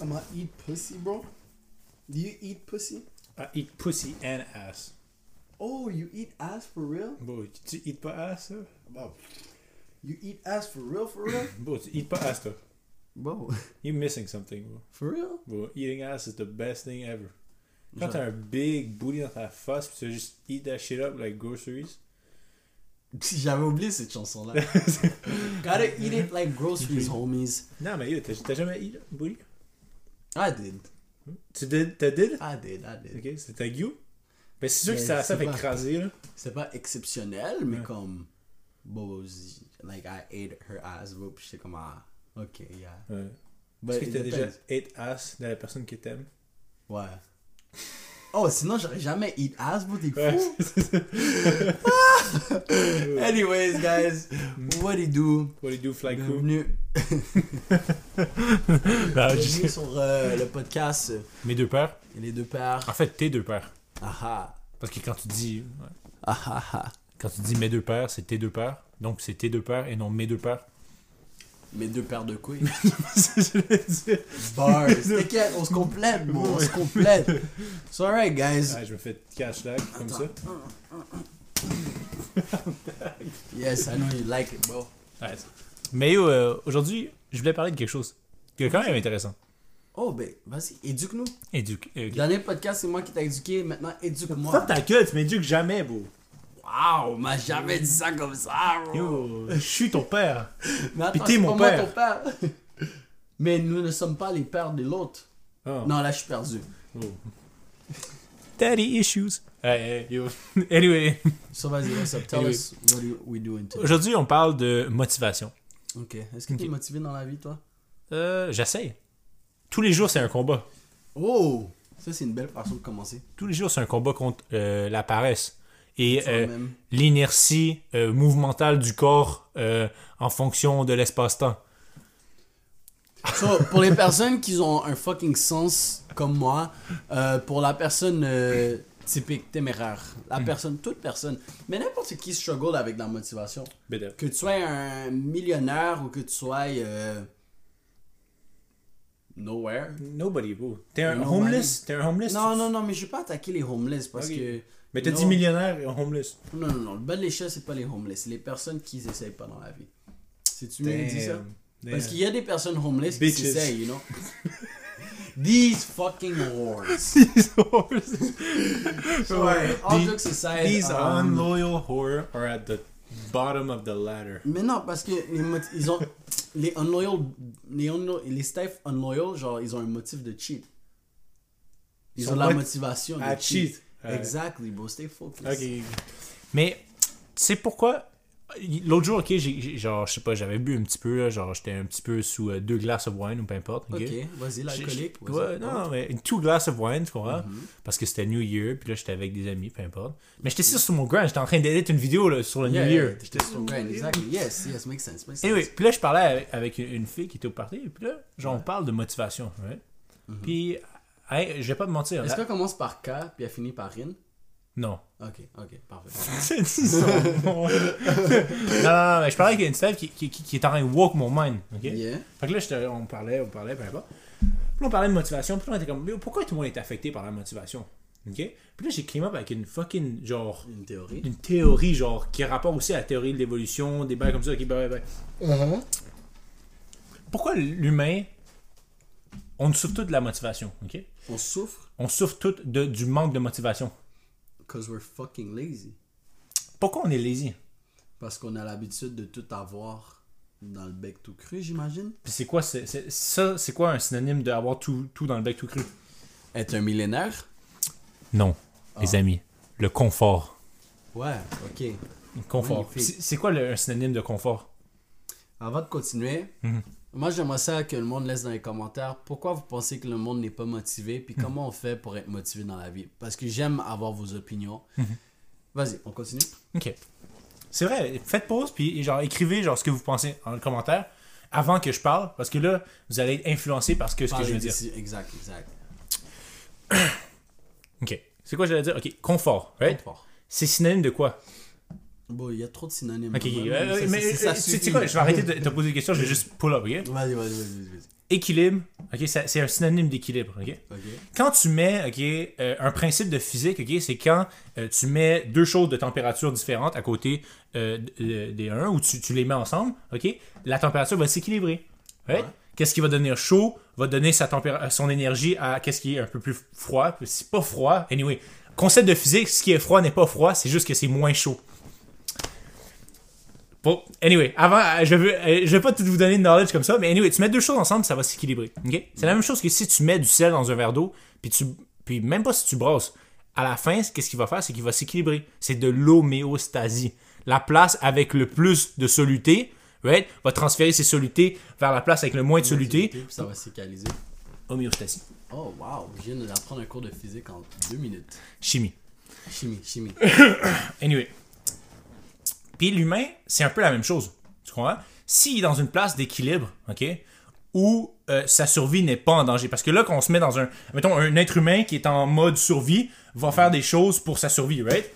I'm gonna eat pussy, bro. Do you eat pussy? I eat pussy and ass. Oh, you eat ass for real? Bon, tu eat pas ass? Bro. You eat ass for real, for real? Bon, tu eat pas ass, toi. bro, You're missing something, bro. for real? Bro, eating ass is the best thing ever. Quand t'as un big booty dans ta face, pis tu juste eat that shit up like groceries. J'avais oublié cette chanson-là. Gotta eat it like groceries, homies. non, mais t'as jamais eat booty? I did. Tu did, t'as did? I did, I did. Ok, c'était you? Ben, c'est sûr Mais que ça, ça c'est fait pas- écraser, là. C'est pas exceptionnel, mais Ouais. comme. Z- like I ate her ass, bro, pis j'étais comme, ah, ok, yeah. Ouais. Est-ce que it t'as déjà ate ass de la personne que t'aimes? Ouais. Oh, sinon j'aurais jamais eat ass, bro, t'es fou. Anyways, guys, what do you do? What do you do, fly crew? Bienvenue, je bienvenue sur euh, le podcast Mes deux pères. et les deux pères. En fait, tes deux pères. Ah ah. Parce que quand tu dis. ouais. Ah ah ah. Quand tu dis mes deux pères, c'est tes deux pères. Donc c'est tes deux pères et non mes deux pères. Mes deux paires de couilles. Bars. T'inquiète, on se complète, bro, on se complète. So, alright, guys. Ah, je me fais cash lag comme ça. Yes, I know you like it, bro. Mais euh, aujourd'hui, je voulais parler de quelque chose qui est quand même intéressant. Oh, ben, vas-y, éduque-nous. Éduque. euh, Dernier podcast, c'est moi qui t'ai éduqué. Maintenant, éduque-moi. Fuck ta gueule, tu m'éduques jamais, beau. Wow, m'a jamais dit ça comme ça. Yo, je suis ton père. Mais attends, Puis t'es mon père. ton père. Mais nous ne sommes pas les pères de l'autre. Oh. Non, là, je suis perdu. Oh. Daddy issues. Hey, hey, yo. Anyway, So, vas-y, what's up? Tell Anyway. us what do we doing today. aujourd'hui, on parle de motivation. Ok. Est-ce que tu es motivé dans la vie, toi? Euh, j'essaie. Tous les jours, c'est un combat. Oh! Ça, c'est une belle façon de commencer. Tous les jours, c'est un combat contre euh, la paresse et euh, l'inertie euh, mouvementale du corps euh, en fonction de l'espace-temps. So, pour les personnes qui ont un fucking sens comme moi, pour la personne typique, téméraire, la personne, toute personne, mais n'importe qui struggle avec la motivation. Que tu sois un millionnaire ou que tu sois nowhere. Nobody, bro. T'es un Nobody. homeless? T'es un homeless? Non, non, non, mais je vais pas attaquer les homeless parce que. Mais t'as dit millionnaire et homeless. Non, non, non. Le bas de l'échelle, c'est pas les homeless. C'est les personnes qui s'essayent pas dans la vie. C'est-tu mieux dire ça? Damn. Parce qu'il y a des personnes homeless Bitches. qui s'essayent, you know? These fucking whores. These whores. Ouais, all These- jokes aside, These um, unloyal whore are at the bottom of the ladder. Mais non, parce que les ils ont les unloyal, les, unlo- les staff unloyal, genre ils ont un motif de cheat. Ils ont la mot- motivation de À cheat. Ouais. Exactly, bro. Stay focused. Ok. Mais, tu sais pourquoi? L'autre jour, ok, j'ai, genre, je sais pas, j'avais bu un petit peu, là, genre, j'étais un petit peu sous euh, deux glaces of wine ou peu importe. Ok, vas-y, l'alcoolique. vas-y. Ouais, non, mais two glass of wine, tu comprends? Mhm. Parce que c'était New Year, puis là, j'étais avec des amis, peu importe. Mais j'étais sur mon grind, j'étais en train d'éditer une vidéo là, sur le Yeah, New yeah, Year. J'étais sur ton grind, exactly. Yes, yes, makes sense. Makes sense. Anyway, puis là, je parlais avec, une, une fille qui était au party, puis là, genre, on parle de motivation, right? Mhm. Puis, hey, je vais pas te mentir. Est-ce là- qu'elle commence par K puis elle finit par Rin? Non. Ok, ok, parfait. C'est non, non, non, mais je parlais avec une staff qui, qui, qui, qui est en train de walk mon mind, ok? Yeah. Fait que là, on parlait, on parlait, peu importe. Puis on parlait de motivation, puis on était comme, Mais pourquoi tout le monde est affecté par la motivation? Ok? Puis là, j'ai came up avec une fucking, genre, Une théorie. une théorie, genre, qui a rapport aussi à la théorie de l'évolution, des bails comme ça, ok, ben, ben, ben. Pourquoi l'humain, on souffre tout de la motivation, ok? On souffre? On souffre tout de, du manque de motivation. because we're fucking lazy. Pourquoi on est lazy? Parce qu'on a l'habitude de tout avoir dans le bec tout cru, j'imagine. Puis c'est quoi, c'est, c'est- ça, c'est quoi un synonyme d'avoir tout, tout dans le bec tout cru? Être un millénaire? Non, Ah. les amis. Le confort. Ouais, ok. Le confort. C'est quoi le, un synonyme de confort? Avant de continuer, Mhm. Moi j'aimerais ça que le monde laisse dans les commentaires pourquoi vous pensez que le monde n'est pas motivé, puis comment on fait pour être motivé dans la vie. Parce que j'aime avoir vos opinions. Vas-y, on continue. Ok. C'est vrai, faites pause, puis genre, écrivez genre, ce que vous pensez en commentaire avant que je parle, parce que là, vous allez être influencé par ce que, ce que je veux dire. Exact, exact. Ok. C'est quoi j'allais dire? Ok, confort, right? Confort. C'est synonyme de quoi? Bon, il y a trop de synonymes. Ok, ok. Euh, mais c'est- euh, quoi, je vais arrêter de te poser des questions, je vais juste pull up, ok? Vas-y, vas-y, vas-y, vas-y. Équilibre, ok, c'est un synonyme d'équilibre, ok? Quand tu mets, ok, euh, un principe de physique, ok, c'est quand euh, tu mets deux choses de température différentes à côté de- des uns, ou tu, tu les mets ensemble, ok, la température va s'équilibrer, right? Ouais. Qu'est-ce qui va devenir chaud va donner sa son énergie à qu'est-ce qui est un peu plus froid. C'est pas froid. Anyway, concept de physique, ce qui est froid n'est pas froid, c'est juste que c'est moins chaud. Bon, anyway, avant, euh, je veux, euh, je vais pas tout vous donner de knowledge comme ça, mais anyway, tu mets deux choses ensemble, ça va s'équilibrer. ok? C'est la même chose que si tu mets du sel dans un verre d'eau, puis tu, puis même pas si tu brasses, à la fin, qu'est-ce qu'il va faire, c'est qu'il va s'équilibrer. C'est de l'homéostasie. La place avec le plus de soluté, right, va transférer ses solutés vers la place avec le moins de soluté. Puis ça va s'équaliser. Homéostasie. Oh, wow. Je viens d'apprendre un cours de physique en deux minutes. Chimie. Chimie, chimie. Anyway. Puis l'humain, c'est un peu la même chose. Tu comprends? S'il est dans une place d'équilibre, OK, où euh, sa survie n'est pas en danger. Parce que là, quand on se met dans un. Mettons, un être humain qui est en mode survie va faire des choses pour sa survie, right?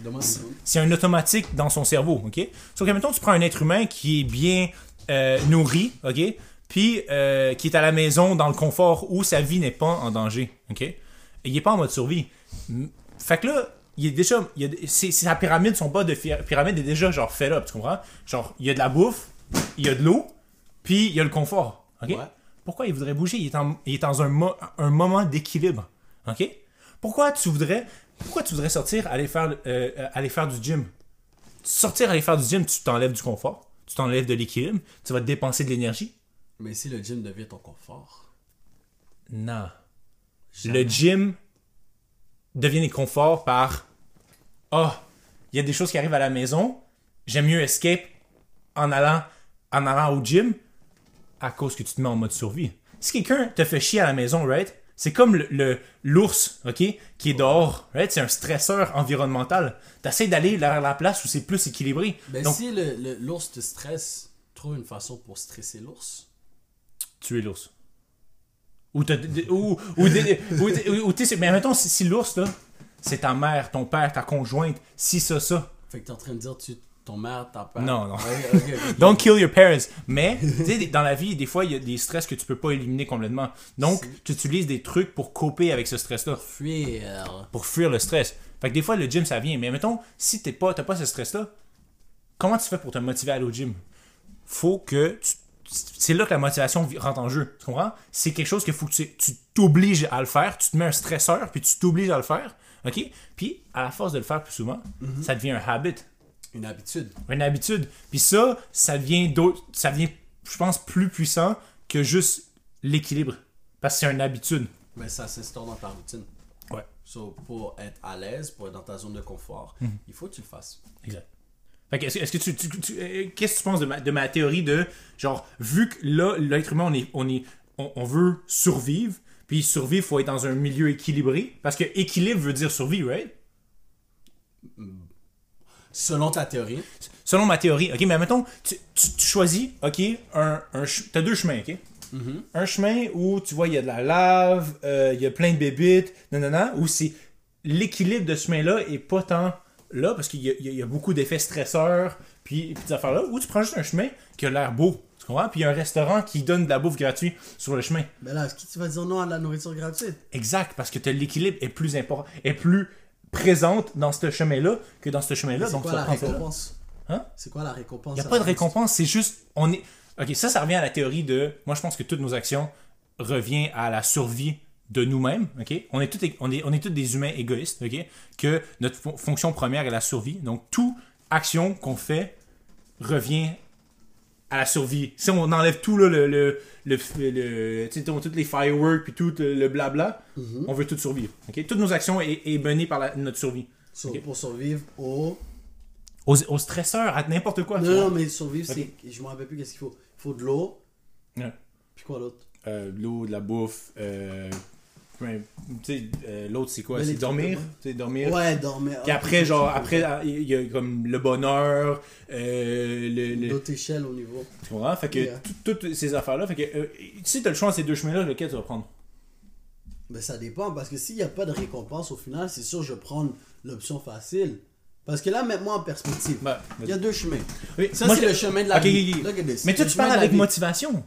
C'est un automatique dans son cerveau, OK? Sauf que, mettons, tu prends un être humain qui est bien euh, nourri, OK? Puis euh, qui est à la maison dans le confort où sa vie n'est pas en danger, OK? Il est pas en mode survie. Fait que là, il est déjà. Il a, c'est, c'est- sa pyramide, son bas de pyramide est déjà genre fait up, tu comprends? Genre, il y a de la bouffe, il y a de l'eau, puis il y a le confort, OK? Ouais. Pourquoi il voudrait bouger? Il est, en- il est dans un, mo- un moment d'équilibre. OK? Pourquoi tu voudrais. Pourquoi tu voudrais sortir, aller faire, euh, aller faire du gym? Sortir, aller faire du gym, tu t'enlèves du confort, tu t'enlèves de l'équilibre, tu vas dépenser de l'énergie. Mais si le gym devient ton confort? Non. Jamais. Le gym devient des conforts par Ah, il y a des choses qui arrivent à la maison, j'aime mieux escape en allant, en allant au gym à cause que tu te mets en mode survie. Si quelqu'un te fait chier à la maison, right? C'est comme le- l'ours, ok, qui est dehors, right? C'est un stresseur environnemental. T'essaies d'aller vers la place où c'est plus équilibré. Ben Donc, si le- le- l'ours te stresse, trouve une façon pour stresser l'ours. tuer l'ours. Ou ou ou mais mettons si, si l'ours là, c'est ta mère, ton père, ta conjointe, si ça ça. Fait que t'es en train de dire tu ton mère, ta père. Non, non. Ouais. Don't kill your parents. Mais tu sais dans la vie, des fois il y a des stress que tu peux pas éliminer complètement. Donc tu utilises des trucs pour coper avec ce stress là, Fuir. pour fuir le stress. Fait que des fois le gym ça vient, mais mettons si t'es pas t'as pas ce stress là, comment tu fais pour te motiver à aller au gym? Faut que tu c'est là que la motivation rentre en jeu. Tu comprends? C'est quelque chose qu'il faut que tu tu t'obliges à le faire. Tu te mets un stresseur, puis tu t'obliges à le faire. OK? Puis, à la force de le faire plus souvent, ça devient un habit, Une habitude. une habitude. Puis ça, ça devient, d'autres- ça devient, je pense, plus puissant que juste l'équilibre. Parce que c'est une habitude. Mais ça s'instaure dans ta routine. Ouais. So, pour être à l'aise, pour être dans ta zone de confort, Mhm. il faut que tu le fasses. Exact. Fait que est-ce, que tu, tu- tu- euh, qu'est-ce que tu penses de ma, de ma théorie de genre vu que là l'être humain on est on est on, on veut survivre puis survivre faut être dans un milieu équilibré parce que équilibre veut dire survie right? Selon ta théorie, selon ma théorie ok mais mettons tu, tu, choisis ok un, un t'as deux chemins ok? Un chemin où tu vois il y a de la lave euh, il y a plein de bébites non non non où c'est l'équilibre de ce chemin là est pas tant là parce qu'il y, a- y beaucoup d'effets stresseurs puis, puis des affaires là où tu prends juste un chemin qui a l'air beau tu comprends? Puis il y a un restaurant qui donne de la bouffe gratuite sur le chemin ben là, est-ce que tu vas dire non à la nourriture gratuite? Exact parce que l'équilibre est plus important est plus présente dans ce chemin là que dans ce chemin là C'est donc quoi tu la là. récompense? Hein? C'est quoi la récompense Il n'y a pas de récompense, c'est juste. On est. Ok, ça, ça revient à la théorie de. Moi, je pense que toutes nos actions reviennent à la survie de nous-mêmes. Ok, on est tous on est, on est tous des humains égoïstes. Ok, que notre fon- fonction première est la survie. Donc, toute action qu'on fait revient à la survie. Si on enlève tout là, le, le, le, le- tu sais, toutes les fireworks puis tout le, le blabla, Mhm. on veut tout survivre. Ok, toutes nos actions est, est menées par la- notre survie. So, Ok? Pour survivre au. Aux, aux stresseurs, à n'importe quoi. Non, non, mais survivre, Ok. c'est. Je me rappelle plus qu'est-ce qu'il faut. Il faut de l'eau. Ouais. Puis quoi d'autre? Euh, de l'eau, de la bouffe. Euh, euh, l'autre, c'est quoi? C'est dormir? sais, dormir? Ouais, dormir. Puis après, genre, après, ah, il y a comme le bonheur, euh, le. le D'autres échelles au niveau. tu comprends? Fait que Yeah. tout- toutes ces affaires-là. Fait que euh, si t'as le choix de ces deux chemins-là, lequel tu vas prendre? Ben ça dépend, parce que s'il n'y a pas de récompense au final, c'est sûr je vais prendre l'option facile. Parce que là, mets-moi en perspective. Bah, Il y a deux chemins. Oui, Ça, c'est je- le chemin de la Ok, vie. Mais toi, tu parles avec motivation.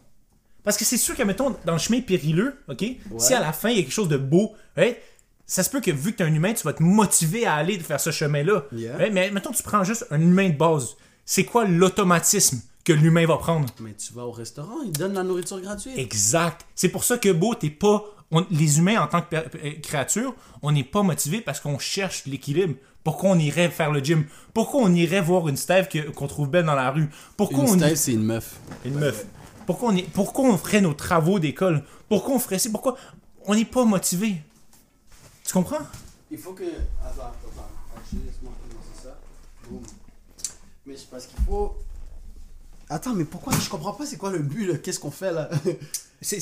Parce que c'est sûr que, mettons, dans le chemin périlleux, OK, si à la fin, il y a quelque chose de beau, right, ça se peut que vu que tu es un humain, tu vas te motiver à aller faire ce chemin-là. Yeah. Right, Mais mettons, tu prends juste un humain de base. C'est quoi l'automatisme que l'humain va prendre? Mais tu vas au restaurant, ils donnent la nourriture gratuite. Exact. C'est pour ça que, beau, t'es pas... on- les humains, en tant que euh, créature, on n'est pas motivés parce qu'on cherche l'équilibre. Pourquoi on irait faire le gym? Pourquoi on irait voir une Stève qu'on trouve belle dans la rue? Pourquoi Une on Steve, c'est une meuf. une meuf. Pourquoi on, est, pourquoi on ferait nos travaux d'école? Pourquoi on ferait ça? Pourquoi? On n'est pas motivé? Tu comprends? Il faut que. Attends, attends, laisse-moi commencer ça. Boum. Mais c'est parce qu'il faut. Attends, mais pourquoi? Je comprends pas c'est quoi le but là Qu'est-ce qu'on fait là? Mais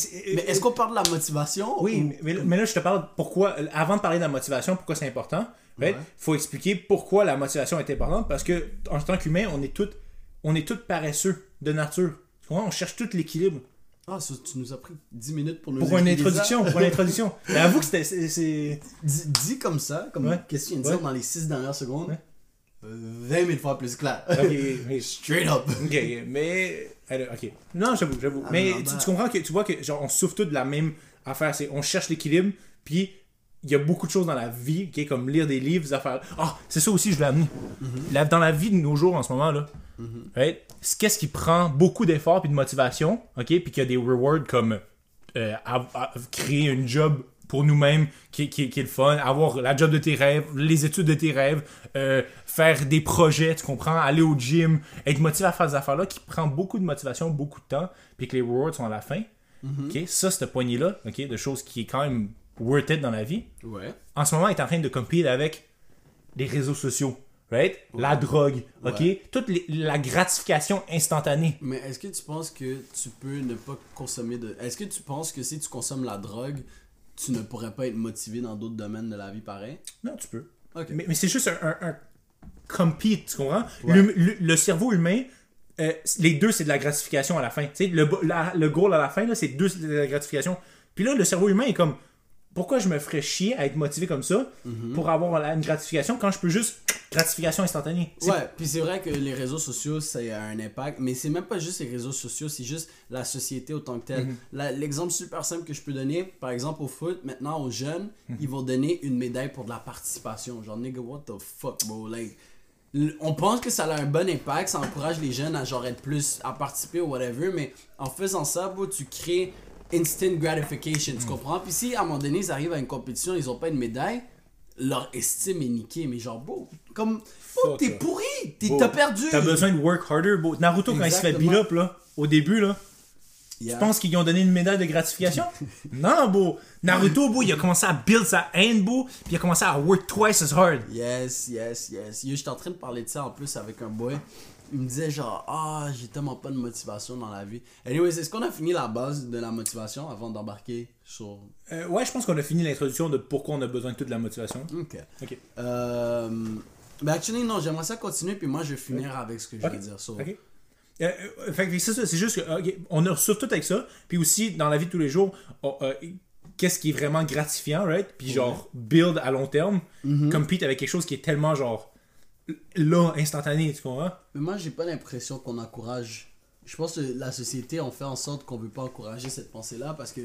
est-ce qu'on parle de la motivation Oui, ou- mais- mais, là- je te parle pourquoi. Avant de parler de la motivation, pourquoi c'est important, il Ouais. faut expliquer pourquoi la motivation est importante. Parce que, en tant qu'humain, on est tous on est tous paresseux de nature. On cherche tout l'équilibre. Ah, ça, tu nous as pris 10 minutes pour nous Pour une introduction, pour une introduction. Mais avoue que c'était. dis comme ça, comme Ouais. qu'est-ce que tu viens de Ouais. dire dans les 6 dernières secondes. Ouais. euh, 20 000 fois plus clair. Ok, oui. Straight up. Ok, ok, mais. Ok. Non, j'avoue, j'avoue. Ah, mais non, tu, bah- tu comprends que tu vois que genre on souffre tous de la même affaire. C'est on cherche l'équilibre, puis il y a beaucoup de choses dans la vie, ok, comme lire des livres, des affaires. Ah, c'est ça aussi, je l'ai amené. Mm-hmm. Dans la vie de nos jours en ce moment là, right, c'est qu'est-ce qui prend beaucoup d'efforts puis de motivation, ok, puis qu'il y a des rewards comme euh, à- à- créer une job pour nous-mêmes qui, qui, qui est le fun, avoir la job de tes rêves, les études de tes rêves, euh, faire des projets, tu comprends, aller au gym, être motivé à faire ces affaires-là qui prend beaucoup de motivation, beaucoup de temps, puis que les rewards sont à la fin. ok? Ça, cette poignée-là, ok? De choses qui est quand même worth it dans la vie, Ouais. en ce moment est en train de compete avec les réseaux sociaux, right? La drogue, ok? Ouais. Toute les- la gratification instantanée. Mais est-ce que tu penses que tu peux ne pas consommer de. Est-ce que tu penses que si tu consommes la drogue, tu ne pourrais pas être motivé dans d'autres domaines de la vie pareil? Non, tu peux. Ok. Mais, mais c'est juste un, un, un compete, tu comprends? Ouais. Le, le- le cerveau humain, euh, les deux, c'est de la gratification à la fin. Tu sais, le, la- le goal à la fin, là, c'est deux, c'est de la gratification. Puis là, le cerveau humain est comme, pourquoi je me ferais chier à être motivé comme ça Mhm. pour avoir une gratification quand je peux juste gratification instantanée? Ouais, puis c'est vrai que les réseaux sociaux, ça a un impact, mais c'est même pas juste les réseaux sociaux, c'est juste la société autant que telle. La- L'exemple super simple que je peux donner, par exemple au foot, maintenant aux jeunes, ils vont donner une médaille pour de la participation. Genre, nigga, what the fuck, bro? Like, on pense que ça a un bon impact, ça encourage les jeunes à genre être plus, à participer ou whatever, mais en faisant ça, bro, tu crées instant gratification, tu comprends? Puis si à un moment donné, ils arrivent à une compétition, ils ont pas une médaille, leur estime est niquée, mais genre, bro, comme, oh, t'es pourri, t'as perdu. T'as besoin de work harder. beau. Naruto, quand il se fait beat up, là, au début, là, Yeah. tu penses qu'ils lui ont donné une médaille de gratification? non, beau. Naruto, beau, il a commencé à build sa haine, beau, puis il a commencé à work twice as hard. Yes, yes, yes. Yo, j'étais en train de parler de ça en plus avec un boy. Il me disait genre, ah, j'ai tellement pas de motivation dans la vie. Anyways, est-ce qu'on a fini la base de la motivation avant d'embarquer sur. Euh, ouais, je pense qu'on a fini l'introduction de pourquoi on a besoin de toute la motivation. Ok. Ok. Euh. Ben, actually, non, j'aimerais ça continuer, puis moi, je vais finir avec ce que je vais dire. So, Ok. Euh, euh, fait que c'est juste que, on a sur tout avec ça, puis aussi dans la vie de tous les jours, euh, qu'est-ce qui est vraiment gratifiant, right? Puis genre, build à long terme, compete avec quelque chose qui est tellement genre là, instantané, tu comprends? Mais moi, j'ai pas l'impression qu'on encourage. Je pense que la société, on fait en sorte qu'on veut pas encourager cette pensée-là parce que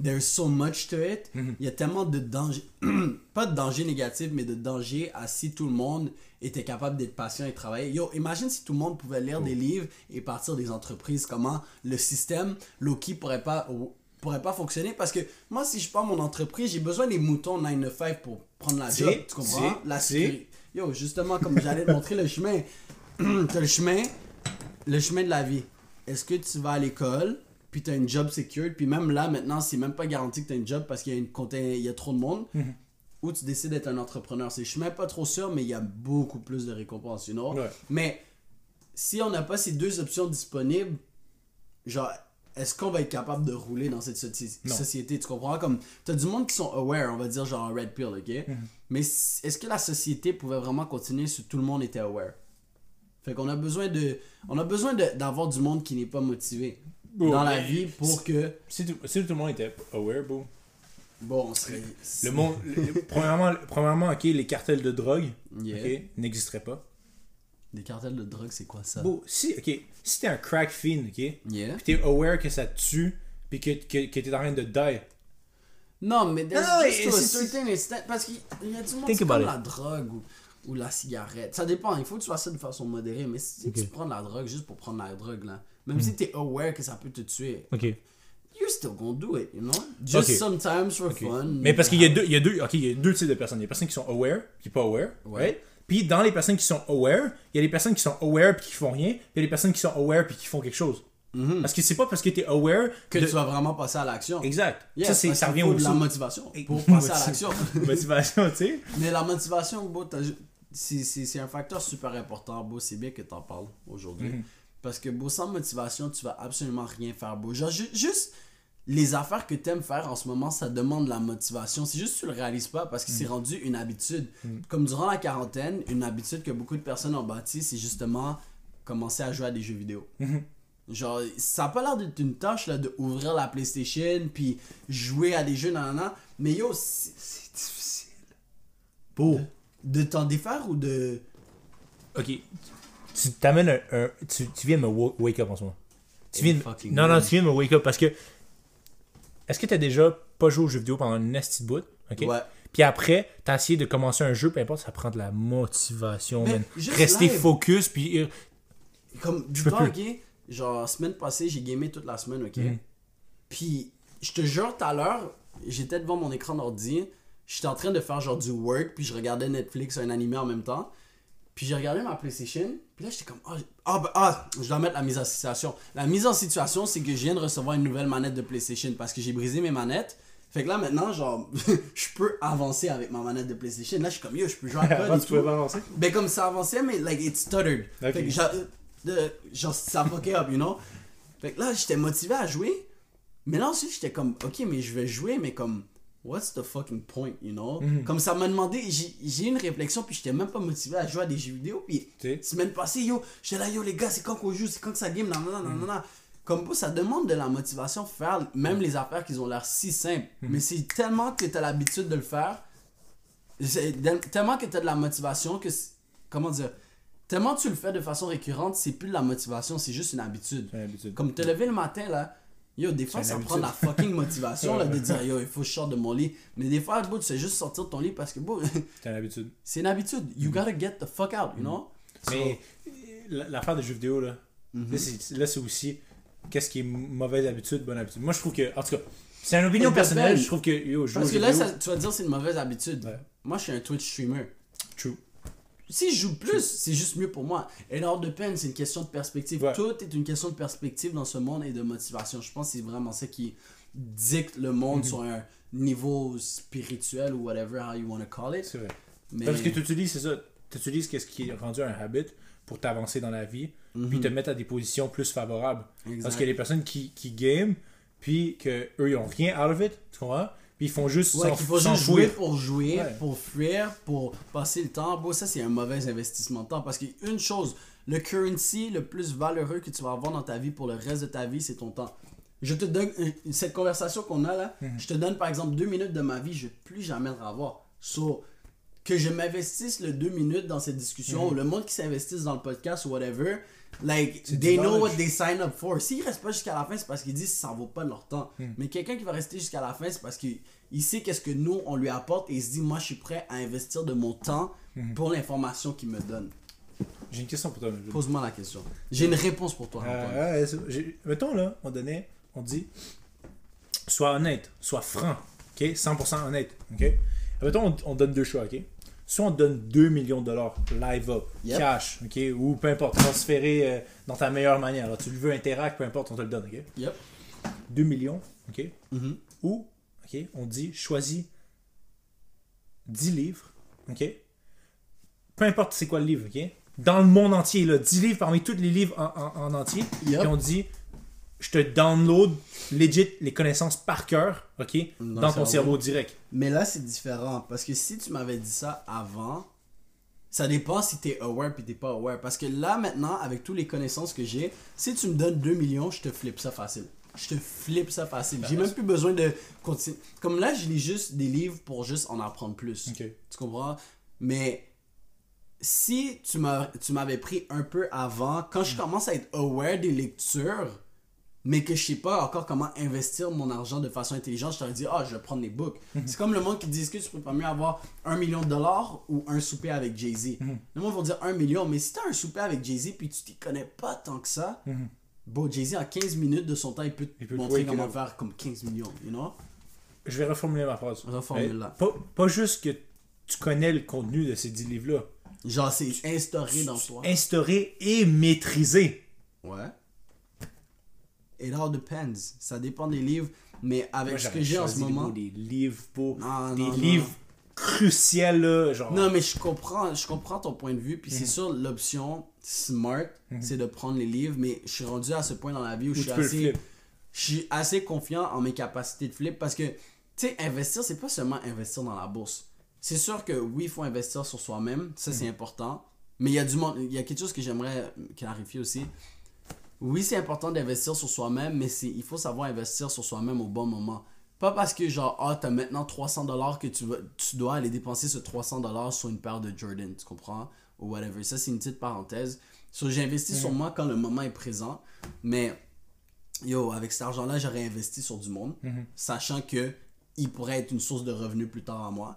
there's so much to it. Il y a tellement de danger, pas de danger négatif, mais de danger à si tout le monde était capable d'être patient et travailler. Yo, imagine si tout le monde pouvait lire des livres et partir des entreprises, comment le système Loki pourrait pas pourrait pas fonctionner parce que moi si je pars mon entreprise j'ai besoin des moutons 9 to 5 pour prendre la job tu comprends? la sécurité yo justement comme j'allais te montrer le chemin t'as le chemin le chemin de la vie. Est-ce que tu vas à l'école, puis tu as une job secure, puis même là, maintenant, c'est même pas garanti que tu as une job parce qu'il y, a une il y a trop de monde, Mhm. ou tu décides d'être un entrepreneur. C'est, même pas trop sûr, mais il y a beaucoup plus de récompenses, you know? Ouais. Mais si on n'a pas ces deux options disponibles, genre, est-ce qu'on va être capable de rouler dans cette Non. société? Tu comprends? Comme, t'as du monde qui sont aware, on va dire genre un red pill, ok? Mhm. Mais est-ce que la société pouvait vraiment continuer si tout le monde était aware? Fait qu'on a besoin de, on a besoin d'avoir du monde qui n'est pas motivé dans la vie pour que, Si tout, si tout le monde était aware, bro, Bon, on serait. Le monde, le- premièrement, premièrement, ok, les cartels de drogue, Yeah. ok, n'existeraient pas. Des cartels de drogue, c'est quoi ça? Bon, si, ok, si t'es un crack fiend, ok, Yeah. t'es aware que ça te tue, puis que, que, que t'es en train de die, Non, mais Non, just et- to a c'est- certain extent. Parce qu'il y a du monde Think qui prend it. la drogue ou, ou la cigarette. Ça dépend, il faut que tu fasses ça de façon modérée. Mais si Ok. tu prends la drogue juste pour prendre la drogue, là, même si t'es aware que ça peut te tuer, ok. you're still gonna do it, you know? Just Ok. sometimes for fun. Mais parce qu'il y a deux, il y a deux, ok, il y a deux types de personnes. Il y a des personnes qui sont aware, puis pas aware, Ouais. right? Puis dans les personnes qui sont aware, il y a des personnes qui sont aware puis qui font rien, puis il y a des personnes qui sont aware puis qui font quelque chose. Parce que c'est pas parce que t'es aware que de- tu vas vraiment passer à l'action. Exact. Yeah, ça, ça revient au de la motivation pour passer à l'action. Motivation, tu sais. Mais la motivation, c'est un facteur super important. C'est bien que t'en parles aujourd'hui. Mhm. Parce que, bro, sans motivation, tu vas absolument rien faire, bro. Genre, ju- juste les affaires que t'aimes faire en ce moment, ça demande de la motivation. C'est juste que tu le réalises pas parce que c'est Mhm. rendu une habitude. Comme durant la quarantaine, une habitude que beaucoup de personnes ont bâtie, c'est justement commencer à jouer à des jeux vidéo. Mhm. Genre, ça a pas l'air d'être une tâche là, de ouvrir la PlayStation puis jouer à des jeux, nanana. Mais yo, c'est c'est difficile. Beau. De t'en défaire ou de. Ok. Tu t'amènes un, un- tu, tu viens de me wa- wake up en ce moment. Tu viens de- non, non, tu viens de me wake up parce que. Est-ce que t'as déjà pas joué aux jeux vidéo pendant une petite bout? Ok. Ouais. Puis après, t'as essayé de commencer un jeu, peu importe, ça prend de la motivation, man. Rester live. focus, puis. euh, Comme, dis-toi, plus. ok, genre, semaine passée, j'ai gamé toute la semaine, ok? Mhm. Puis, je te jure, tout à l'heure, j'étais devant mon écran d'ordi, j'étais en train de faire genre du work, puis je regardais Netflix, un animé en même temps. Puis j'ai regardé ma PlayStation, puis là j'étais comme, ah, j- ah, ben, ah, je dois mettre la mise en situation. La mise en situation, c'est que je viens de recevoir une nouvelle manette de PlayStation parce que j'ai brisé mes manettes. Fait que là maintenant, genre, je peux avancer avec ma manette de PlayStation. Là, je suis comme, yo, je peux jouer à code tu pouvais pas avancer? Ben comme ça avançait, mais like it stuttered. Fait que genre, euh, genre ça fuckait up, you know? Fait que là, j'étais motivé à jouer. Mais là ensuite, j'étais comme, ok, mais je vais jouer, mais comme, what's the fucking point, you know? Mhm. Comme ça m'a demandé, j'ai eu une réflexion, puis j'étais même pas motivé à jouer à des jeux vidéo. Puis, semaine passée, yo, j'étais là, yo, les gars, c'est quand qu'on joue, c'est quand que ça game, nan, nan, nan, nan, nan. Comme pour ça demande de la motivation faire même les affaires qui ont l'air si simples. Mais c'est tellement que t'as l'habitude de le faire, tellement que t'as de la motivation que, comment dire, tellement tu le fais de façon récurrente, c'est plus de la motivation, c'est juste une habitude. C'est une habitude. Comme te lever le matin, là, yo, des fois, ça prend la fucking motivation, là, de dire, yo, il faut que je sorte de mon lit. Mais des fois, bro, tu sais juste sortir de ton lit parce que, bro, C'est une habitude. c'est une habitude. You gotta get the fuck out, you know? Mais la- l'affaire des jeux vidéo, là, Mhm. là, c'est- là, c'est aussi qu'est-ce qui est mauvaise habitude, bonne habitude? Moi, je trouve que, en tout cas, c'est une opinion personnelle, je trouve que, yo, aux Parce que là, ça- tu vas dire c'est une mauvaise habitude. Ouais. Moi, je suis un Twitch streamer. true. Si je joue plus, c'est juste mieux pour moi. Et alors de peine, c'est une question de perspective. Ouais. Tout est une question de perspective dans ce monde et de motivation. Je pense que c'est vraiment ça qui dicte le monde Mhm. sur un niveau spirituel ou whatever how you want to call it. C'est vrai. Mais Parce que tu utilises, c'est ça, tu utilises qu'est-ce qui est rendu un habit pour t'avancer dans la vie, puis te mettre à des positions plus favorables. Mhm. Exact. Parce qu'il y a des personnes qui, qui game, puis que eux ils ont rien out of it, tu comprends? Puis ils font juste Ouais, s'en- juste jouer pour jouer, Ouais. pour fuir, pour passer le temps. Bon, ça, c'est un mauvais investissement de temps. Parce qu'une chose, le currency le plus valeureux que tu vas avoir dans ta vie pour le reste de ta vie, c'est ton temps. Je te donne, cette conversation qu'on a là, Mhm. je te donne par exemple deux minutes de ma vie, je vais plus jamais le revoir. So, que je m'investisse le deux minutes dans cette discussion, ou le monde qui s'investisse dans le podcast ou whatever, like. C'est they know what they sign up for. S'ils restent pas jusqu'à la fin, c'est parce qu'ils disent que ça en vaut pas leur temps. Mhm. Mais quelqu'un qui va rester jusqu'à la fin, c'est parce qu'il il sait qu'est-ce que nous, on lui apporte et il se dit, moi, je suis prêt à investir de mon temps Mhm. pour l'information qu'il me donne. J'ai une question pour toi. Pose-moi la question. J'ai une réponse pour toi. Euh, j'ai- mettons là, on donnait, on dit, sois honnête, sois franc, ok, 100% honnête, ok? Mettons, on, on donne deux choix, ok? Soit on donne 2 millions de dollars live up, Yep. cash, ok, ou peu importe, transféré euh, dans ta meilleure manière. Alors, tu le veux interact, peu importe, on te le donne, ok? Yep. 2 millions, ok? Mhm. Ou, ok, on dit, choisis 10 livres, ok? Peu importe c'est quoi le livre, ok? Dans le monde entier, là, 10 livres parmi tous les livres en, en- en entier. Yep. Puis on dit, je te download legit les connaissances par cœur, ok, Dans ton cerveau. cerveau direct. Mais là, c'est différent. Parce que si tu m'avais dit ça avant, ça dépend si t'es aware puis t'es pas aware. Parce que là, maintenant, avec toutes les connaissances que j'ai, si tu me donnes 2 millions, je te flippe ça facile. je te flippe ça facile. J'ai même plus besoin de continuer. Comme là, je lis juste des livres pour juste en apprendre plus. Ok. Tu comprends? Mais si tu m'avais pris un peu avant, quand Mm. je commence à être aware des lectures, mais que je sais pas encore comment investir mon argent de façon intelligente, je t'aurais dit, ah, je vais prendre les books. Mm-hmm. C'est comme le monde qui dit, est-ce que tu peux pas mieux avoir un million de dollars ou un souper avec Jay-Z? Mm-hmm. Le monde va dire un million, mais si t'as un souper avec Jay-Z puis tu t'y connais pas tant que ça, bon, Jay-Z en 15 minutes de son temps, il peut te. Il peut montrer comment faire comme 15 millions, you know? Je vais reformuler ma phrase. Reformule-la. Euh, Pas, pas juste que tu connais le contenu de ces 10 livres-là. Genre, c'est instauré dans toi. Instauré et maîtrisé. Ouais. It all depends. Ça dépend des livres. Mais avec Moi, ce que j'ai en ce moment. Des livres beaux. Non, des non, livres non. cruciels, là. Genre. Non, mais je comprends, je comprends ton point de vue. Puis Mhm. c'est sûr, l'option smart, c'est de prendre les livres. Mais je suis rendu à ce point dans la vie où, Où je, suis assez, je suis assez confiant en mes capacités de flip. Parce que, tu sais, investir, c'est pas seulement investir dans la bourse. C'est sûr que oui, il faut investir sur soi-même. Ça, Mhm. c'est important. Mais il y a du monde, il y a quelque chose que j'aimerais clarifier aussi. Oui, c'est important d'investir sur soi-même, mais il faut savoir investir sur soi-même au bon moment. Pas parce que, genre, ah, t'as maintenant 300 dollars que tu, dois aller dépenser ce 300 dollars sur une paire de Jordan, tu comprends? Ou whatever. Ça, c'est une petite parenthèse. So, j'ai investi sur moi quand le moment est présent, mais, yo, avec cet argent-là, j'aurais investi sur du monde, sachant que il pourrait être une source de revenus plus tard à moi.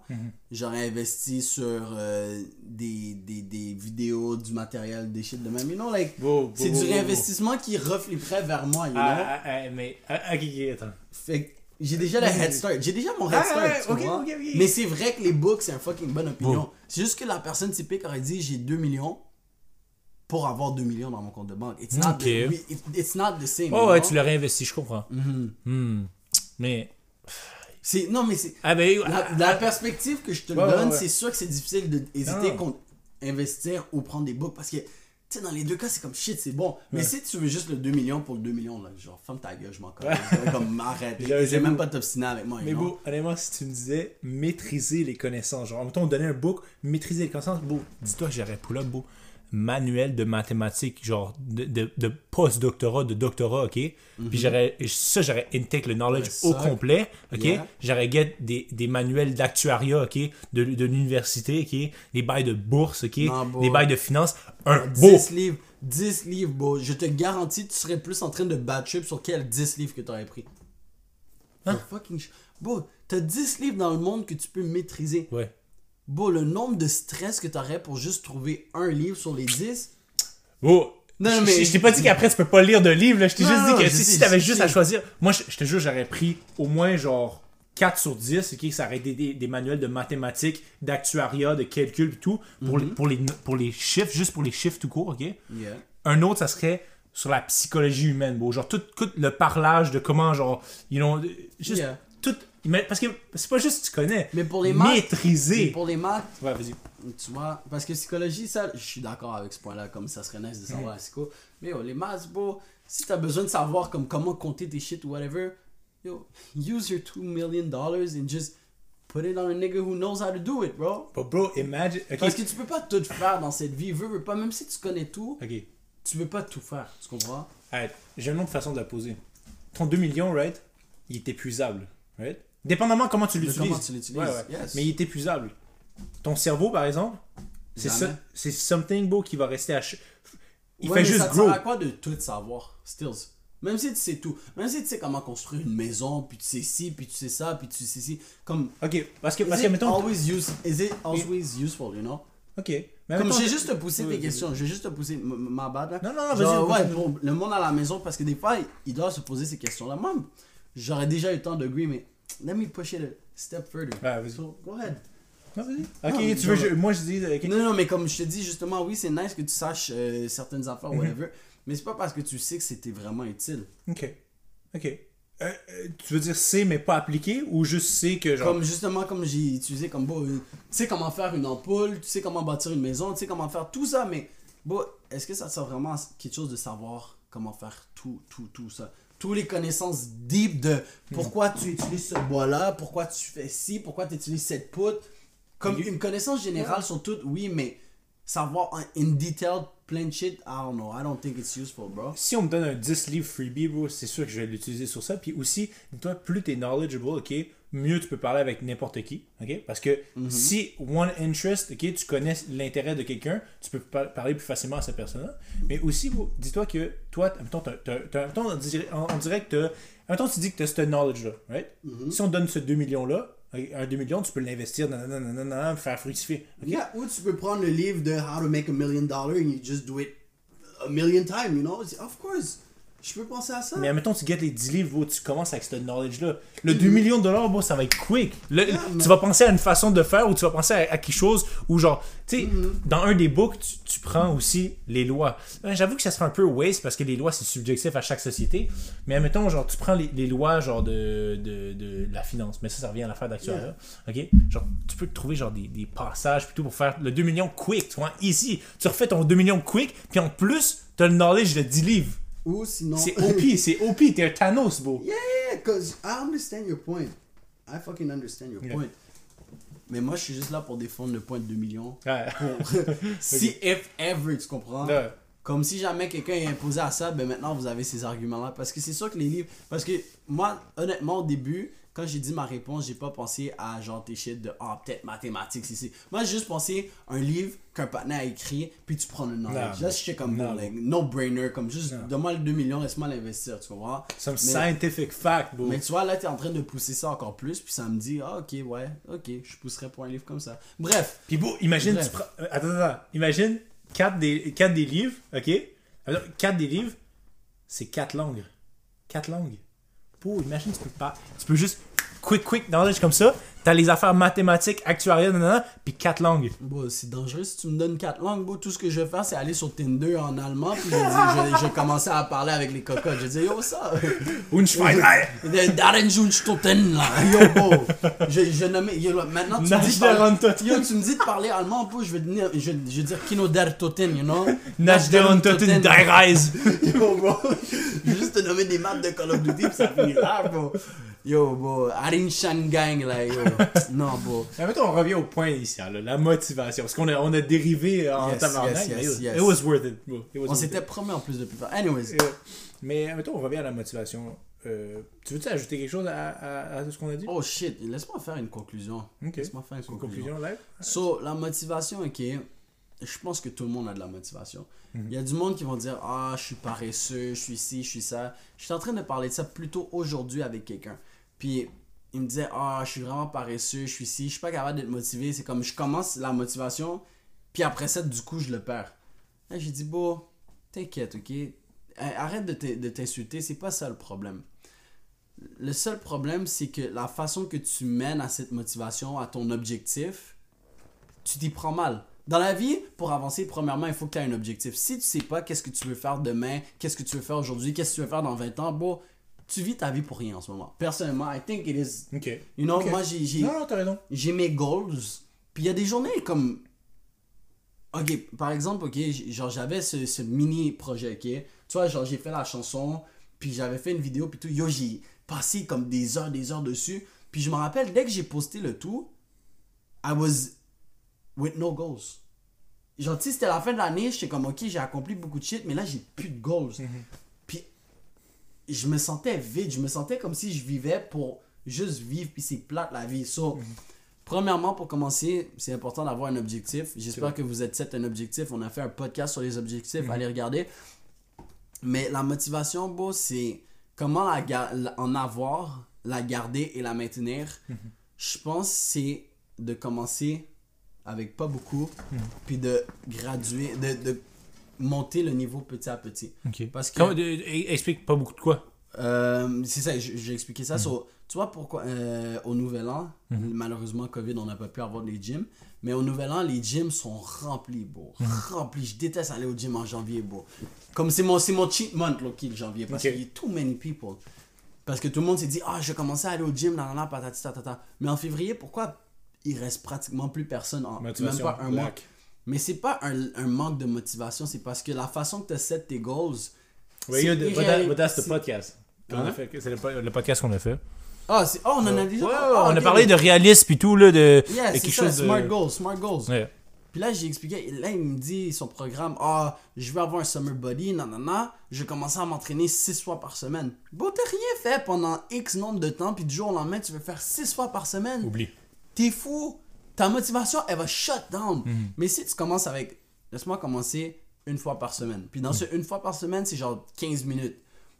J'aurais investi sur euh, des, des, des vidéos, du matériel, des shit de même. Like, Beau, beau, c'est du réinvestissement qui reflipperait vers moi, you know? Ah, ah, ah, mais. Ok, ok, attends. Fait j'ai déjà le head start. J'ai déjà mon head start, tu. Mais c'est vrai que les books, c'est un fucking bonne opinion. C'est juste que la personne typique aurait dit j'ai 2 millions pour avoir 2 millions dans mon compte de banque. It's not, the, we- it- it's not the same. Oh, ouais, know? tu l'as réinvesti, je comprends. Mhm. Hmm. Mais. C'est- Non, mais c'est. Ah, ben. La, ah, la ah, perspective que je te Ouais, donne, ouais. c'est sûr que c'est difficile d'hésiter Non. contre investir ou prendre des books parce que, tu sais, dans les deux cas, c'est comme shit, c'est bon. Mais si tu veux juste le 2 millions pour le 2 millions, là, genre, ferme ta gueule, je m'en connais. comme, arrête. J'ai même pas t'obstiner avec moi. Mais you know? beau, honnêtement, si tu me disais maîtriser les connaissances, genre, mettons, on donnait un book, maîtriser les connaissances, beau, dis-toi que j'aurais pull up, beau, manuel de mathématiques, genre, de, de, de post-doctorat, de doctorat, ok? Puis j'aurais, ça, j'aurais intake le knowledge au complet, ok? Yeah. J'aurais get des, des manuels d'actuariat, ok? De, de l'université, ok? Des bails de bourse, ok? Non, beau. des bails de finance. Un beau! 10 livres, 10 livres, bro. Je te garantis, tu serais plus en train de bad trip sur quel 10 livres que tu aurais pris. Hein? Fucking Bro, t'as 10 livres dans le monde que tu peux maîtriser. Ouais. Bro, le nombre de stress que t'aurais pour juste trouver un livre sur les 10. Oh! Non, je, mais- je- t'ai pas dit qu'après tu peux pas lire de livres, là. Je t'ai juste dit que si, si t'avais juste à choisir. Moi, je, te jure, j'aurais pris au moins genre 4 sur 10, ok? Ça aurait été des, des manuels de mathématiques, d'actuariat, de calcul et tout, pour, les, pour, les, pour les chiffres, juste pour les chiffres tout court, ok? Yeah. Un autre, ça serait sur la psychologie humaine, bon, genre tout, tout le parlage de comment, genre, you know, juste Yeah. tout. Parce que c'est pas juste que tu connais, Mais pour les maths. maîtriser. mais Pour les maths, Ouais, vas-y. tu vois, parce que psychologie, ça, je suis d'accord avec ce point-là, comme ça serait nice de savoir la psycho. Mais yo, les maths, bro, si t'as besoin de savoir comme comment compter tes shit ou whatever, yo, use your 2 million dollars and just put it on a nigga who knows how to do it, bro. But bro, imagine. ok, Parce que tu peux pas tout faire dans cette vie, veux, veux pas, même si tu connais tout, Ok. tu peux pas tout faire, tu comprends? Alright, j'ai une autre façon de la poser. Ton 2 millions, right? Il est épuisable, right? Dépendamment comment tu l'utilises. comment tu l'utilises, Ouais, ouais. yes. Mais il est épuisable. Ton cerveau, par exemple, c'est ça, c'est something beau qui va rester à. ch- Il Ouais, fait juste ça grow. sert à quoi de tout savoir, stills? Même si tu sais tout, même si tu sais comment construire une maison, puis tu sais ci, puis tu sais ça, puis tu sais ci, comme Ok, parce que, parce que mettons. always use, is it always useful, you know? Ok. Mais Comme vais juste Ouais, tes ouais, questions, je vais juste te m- ma bad là. Non, non, non, vas-y, ouais, pour le monde à la maison, parce que des fois, il doit se poser ces questions-là. Moi, j'aurais déjà eu le temps de agree, mais let me push it a step further. Ouais, vas-y. So, go ahead. Non, vas-y. Ok, tu veux, je- moi je dis. ok. Non, non, mais comme je te dis justement, oui, c'est nice que tu saches euh, certaines affaires, Mhm. whatever, mais c'est pas parce que tu sais que c'était vraiment utile. Ok. Ok. Euh, euh, tu veux dire c'est mais pas appliqué ou juste c'est que genre. Comme justement, comme j'ai utilisé comme bon, euh, tu sais comment faire une ampoule, tu sais comment bâtir une maison, tu sais comment faire tout ça, mais bon, est-ce que ça sert vraiment à quelque chose de savoir comment faire tout, tout, tout ça? Toutes les connaissances deep de pourquoi tu utilises ce bois-là, pourquoi tu fais ci, pourquoi tu utilises cette poutre. Comme une connaissance générale sur tout, oui, mais savoir en in detail plein de shit, I don't know. I don't think it's useful, bro. Si on me donne un 10 livres freebie, bro, c'est sûr que je vais l'utiliser sur ça. Puis aussi, dis-toi, plus t'es knowledgeable, ok, mieux tu peux parler avec n'importe qui, ok? Parce que si one interest, ok, tu connais l'intérêt de quelqu'un, tu peux par- parler plus facilement à cette personne-là. Mais aussi, dis-toi que toi, mettons, t'as- t'as- mettons, on, dirait, on- on dirait que mettons, tu dis que tu as ce knowledge-là, right? Si on te donne ce 2 millions-là, un 2 millions, tu peux l'investir, nan, nan, nan, nan, nan, faire fructifier. Yeah, ou tu peux prendre le livre de How to Make a Million Dollars and you just do it a million times, you know? Of course. Je peux penser à ça. Mais admettons, tu gets les 10 livres, bro, tu commences avec ce knowledge-là. Le 2 millions de dollars, bro, ça va être quick. Le-. Yeah, tu vas penser à une façon de faire ou tu vas penser à, à quelque chose où, genre, tu sais, Mm-hmm. dans un des books, tu, tu prends aussi les lois. Euh, J'avoue que ça se fait un peu waste parce que les lois, c'est subjectif à chaque société. Mais admettons, genre, tu prends les, les lois, genre, de, de, de la finance. Mais ça, ça revient à l'affaire d'actuariat. OK? Genre, tu peux te trouver, genre, des, des passages plutôt pour faire le 2 millions quick. Tu vois, easy. Tu refais ton 2 millions quick, puis en plus, tu as le knowledge de 10 livres. Ou sinon. C'est OP, c'est OP, t'es un Thanos, bro. Yeah, yeah, cause I understand your point. I fucking understand your Yeah. point. Mais moi, je suis juste là pour défendre le point de 2 millions. Ouais. Pour... si, if ever, tu comprends? Comme si jamais quelqu'un est imposé à ça, ben maintenant vous avez ces arguments-là. Parce que c'est sûr que les livres. Parce que moi, honnêtement, au début, quand j'ai dit ma réponse, j'ai pas pensé à genre tes shit de ah, peut-être mathématiques ici. Moi, j'ai juste pensé un livre qu'un partenaire a écrit, puis tu prends le. Là, je suis comme Non. bon, like, no-brainer, comme juste Non. donne-moi le 2 millions, laisse-moi l'investir, tu comprends? Some Mais- scientific fact, bro. Mais tu vois, là, t'es en train de pousser ça encore plus, puis ça me dit, ah, ok, ouais, ok, je pousserais pour un livre comme ça. Bref, Puis bro, imagine, Bref. tu prends. euh, Attends, attends. Imagine 4 des, quatre des livres, ok? 4 des livres, c'est 4 langues. 4 langues. Bro, imagine, tu peux pas. Tu peux juste. Quick, quick knowledge comme ça. T'as les affaires mathématiques, actuariales, nanana, puis 4 langues. Bon, c'est dangereux si tu me donnes quatre langues. Bon, tout ce que je vais faire, c'est aller sur Tinder en allemand, puis je je, commencer à parler avec les cocottes. Je vais dire, yo, ça. Junstoten, là. Yo, bro. Je, je nommais. Yo, maintenant, tu me, dis de Nachderontoten. parler, yo, tu me dis de parler allemand, bro. Je vais, devenir, je, je vais dire Kino der Toten, you know? Nachderontoten Daireis! Yo, bro. Je vais juste te nommer des maps de Call of Duty, puis ça finit là, bro. Yo, bro. Arin Shangang, là, yo. Non, bro. Mais mettons, on revient au point initial, là, la motivation. Parce qu'on a, on a dérivé en Yes, tabarnak. yes, yes, it, yes. it was worth it. bro. It was On s'était it. promis en plus depuis. Anyways. Euh, Mais mettons, on revient à la motivation. Euh, tu veux-tu ajouter quelque chose à, à, à ce qu'on a dit? Oh shit, laisse-moi faire une conclusion. Ok. Laisse-moi faire une Une conclusion. conclusion live? So, la motivation, ok. Je pense que tout le monde a de la motivation. Mhm. Il y a du monde qui vont dire Ah, je suis paresseux, je suis ci, je suis ça. Je suis en train de parler de ça plutôt aujourd'hui avec quelqu'un. Puis il me disait Ah, je suis vraiment paresseux, je suis ci, je suis pas capable d'être motivé. C'est comme je commence la motivation, puis après ça, du coup, je le perds. Là, j'ai dit Bon, t'inquiète, ok? Arrête de t'insulter, c'est pas ça le problème. Le seul problème, c'est que la façon que tu mènes à cette motivation, à ton objectif, tu t'y prends mal. Dans la vie, pour avancer, premièrement, il faut que tu aies un objectif. Si tu sais pas qu'est-ce que tu veux faire demain, qu'est-ce que tu veux faire aujourd'hui, qu'est-ce que tu veux faire dans 20 ans, bon, tu vis ta vie pour rien en ce moment. Personnellement, I think it is. You know, moi, j'ai- Non, non, t'as raison. j'ai mes goals. Puis il y a des journées comme. Ok, par exemple, ok, genre j'avais ce, ce mini projet, ok. Tu vois, genre j'ai fait la chanson, puis j'avais fait une vidéo, puis tout. Yo, j'ai passé comme des heures, des heures dessus. Puis je me rappelle, dès que j'ai posté le tout, I was with no goals. Genre, tu sais, c'était la fin de l'année, j'étais comme, ok, j'ai accompli beaucoup de shit, mais là, j'ai plus de goals. Puis je me sentais vide, je me sentais comme si je vivais pour juste vivre, puis c'est plate la vie. So, Premièrement, pour commencer, c'est important d'avoir un objectif. J'espère que vous êtes set un objectif. On a fait un podcast sur les objectifs, allez regarder. Mais la motivation, beau, c'est comment la en avoir, la garder et la maintenir. Je pense c'est de commencer avec pas beaucoup, puis de graduer, de, de monter le niveau petit à petit. Ok. Parce que- Comment- de- e- explique pas beaucoup de quoi? Euh, c'est ça, j'ai expliqué Mhm. ça. So, tu vois pourquoi euh, au Nouvel An, malheureusement, Covid, on n'a pas pu avoir les gyms. Mais au Nouvel An, les gyms sont remplis, beau. Mhm. Remplis. Je déteste aller au gym en janvier, beau. Comme c'est mon, mon cheat month, le janvier. Parce Ok. qu'il y a too many people. Parce que tout le monde s'est dit, ah, je vais commencer à aller au gym, là, là, là, patati, tatata. Mais en février, pourquoi il reste pratiquement plus personne en même pas un mois? Mais c'est pas un, un manque de motivation, c'est parce que la façon que tu set tes goals. Oui, c'est yeah, the c'est- podcast. a Hein? fait. C'est le, po- le podcast qu'on a fait. Ah, c'est- oh, on en a déjà. Ouais, ah, on a ok. parlé de réalisme puis tout, là, de, Yeah, de quelque ça, chose de... smart goals, smart goals. Ouais. Puis là, j'ai expliqué, et là, il me dit son programme, ah, je vais avoir un summer body, nanana, je vais commencer à m'entraîner 6 fois par semaine. Bon, t'as rien fait pendant X nombre de temps, puis du jour au lendemain, tu veux faire 6 fois par semaine. Oublie. T'es fou. Ta motivation, elle va shut down. Mhm. Mais si tu commences avec, laisse-moi commencer une fois par semaine. Puis dans ce une fois par semaine, c'est genre 15 minutes.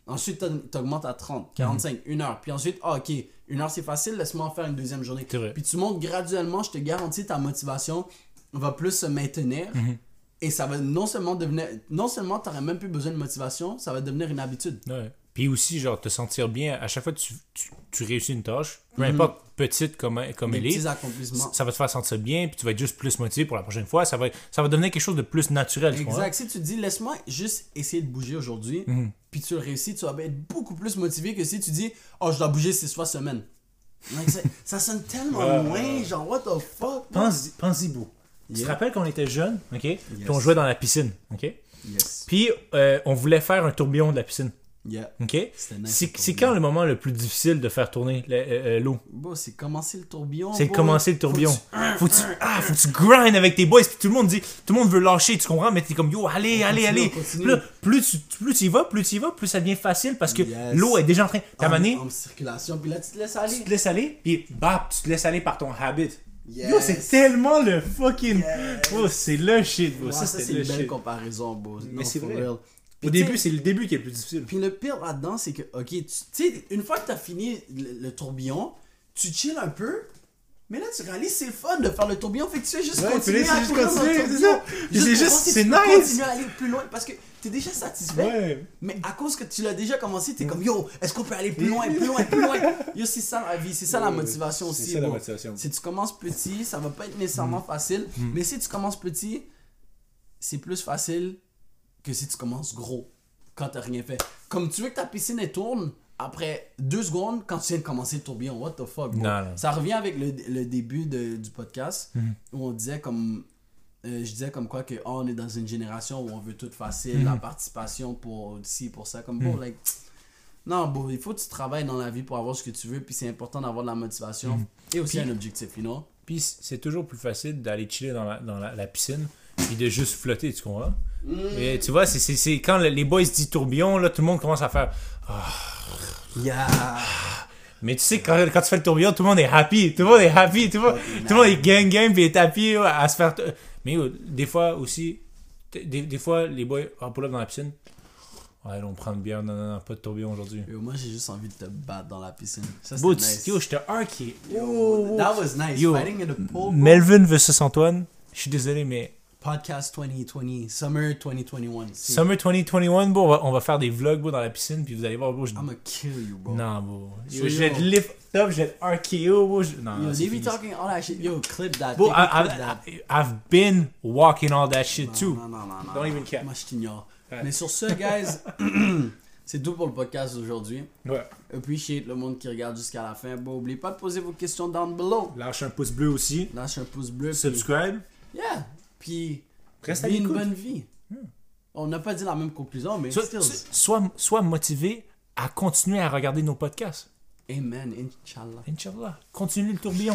Ensuite, t'aug- t'augmentes à 30, 45, une heure. Puis ensuite, ah, ok, une heure c'est facile, laisse-moi en faire une deuxième journée. Puis tu montes graduellement, je te garantis, ta motivation va plus se maintenir. Mhm. Et ça va non seulement devenir, non seulement t'aurais même plus besoin de motivation, ça va devenir une habitude. Ouais. Puis aussi, genre, te sentir bien à chaque fois que tu, tu, tu réussis une tâche, peu importe petite comme, comme Des elle est, accomplissements. ça va te faire sentir bien, puis tu vas être juste plus motivé pour la prochaine fois. Ça va, ça va devenir quelque chose de plus naturel. Exact. Si tu te dis, laisse-moi juste essayer de bouger aujourd'hui, Mhm. puis tu le réussis, tu vas être beaucoup plus motivé que si tu dis, oh, je dois bouger six fois semaine. Like, ça, sonne tellement Ouais, loin, genre, what the fuck? Pense-y pense-y, beau. Tu te Yeah. rappelles quand on était jeunes, ok? Puis on jouait dans la piscine, ok? Yes. Puis euh, on voulait faire un tourbillon de la piscine, Yeah. ok? Nice, C'est quand le moment le plus difficile de faire tourner euh, euh, l'eau? Bon, c'est commencer le tourbillon. C'est commencer le tourbillon. Faut que tu, ah, faut que tu grind avec tes boys. Puis tout le monde dit, tout le monde veut lâcher, tu comprends? Mais t'es comme, yo, allez, allez, continue, allez. Puis là, plus tu, plus y vas, plus tu y vas, plus ça devient facile parce que Yes. l'eau est déjà en train. T'as en, mané, en circulation, puis là, tu te laisses aller. tu te laisses aller, puis bap, tu te laisses aller par ton habit. Yes. Yo, c'est tellement le fucking. Yes. Oh, c'est le shit, bro. Ça, ça, c'est une belle shit. comparaison, bro. Mais c'est vrai. real. Au tu début, c'est le début qui est le plus difficile. Puis le pire là-dedans, c'est que, ok, tu tu sais, une fois que t'as fini le, le tourbillon, tu chill un peu, mais là tu réalises c'est le fun de faire le tourbillon, fait que tu fais juste Ouais, continuer là, à c'est juste courir dans le c'est tourbillon. c'est juste- c'est tu nice. continuer à aller plus loin parce que t'es déjà satisfait. Ouais. Mais à cause que tu l'as déjà commencé, t'es comme yo, est-ce qu'on peut aller plus loin, plus loin, plus loin? Yo, c'est ça la vie, c'est ça la motivation c'est aussi. ça, la bro. motivation. Si tu commences petit, ça va pas être nécessairement Mm. facile, mais si tu commences petit, c'est plus facile que si tu commences gros quand t'as rien fait. Comme tu veux que ta piscine elle tourne après deux secondes quand tu viens de commencer le tourbillon. What the fuck, bro? Non, non. Ça revient avec le, le début de- du podcast Mhm. où on disait comme. euh, je disais comme quoi que oh, on est dans une génération où on veut tout facile, la participation pour ci, pour ça. Comme, bro, like, non, bro, il faut que tu travailles dans la vie pour avoir ce que tu veux, puis c'est important d'avoir de la motivation et aussi Puis- un objectif, you know? Puis c'est toujours plus facile d'aller chiller dans la, dans la, la piscine puis de juste flotter, tu comprends? Et tu vois, c'est- quand le- les boys disent tourbillon, là, tout le monde commence à faire. Yeah! Mais tu sais, quand, quand tu fais le tourbillon, tout le monde est happy. Tout le monde est happy. Tout le monde, tout le monde est gang gang puis est happy ouais, à se faire. Mais des fois aussi, des, des fois, les boys en pull-up dans la piscine. Ouais, on prend une bière. Non, non, non, pas de tourbillon aujourd'hui. Moi j'ai juste envie de te battre dans la piscine. Ça, c'était nice. Yo, je te arqué. Yo, that was nice. Yo. Fighting in the pool. bro. Melvin versus Antoine. Je suis désolé, mais Podcast 2020, Summer 2021. C'est- Summer 2021, bro, on va, on va faire des vlogs, bro, dans la piscine, puis vous allez voir, bro, je... I'ma kill you, bro. Non, bro. Yo, je vais te lift up, je vais te RKO, bro. je- Non, Yo, non, they be talking all that shit. Yo, clip that. Bro, I, clip I, that. I- I've been walking all that shit too. Non, non, non, non. Don't non. even care. Moi, je t'ignore. Ouais. Mais sur ce, guys, c'est tout pour le podcast d'aujourd'hui. Ouais. Appreciate le monde qui regarde jusqu'à la fin. Bon, oubliez pas de poser vos questions down below. Lâche un pouce bleu aussi. Lâche un pouce bleu. puis- Subscribe. Yeah. Puis, Reste une bonne vie. On n'a pas dit la même conclusion, mais Sois, still. sois, sois motivé à continuer à regarder nos podcasts. Amen, inshallah. Inch'Allah. Continue le tourbillon.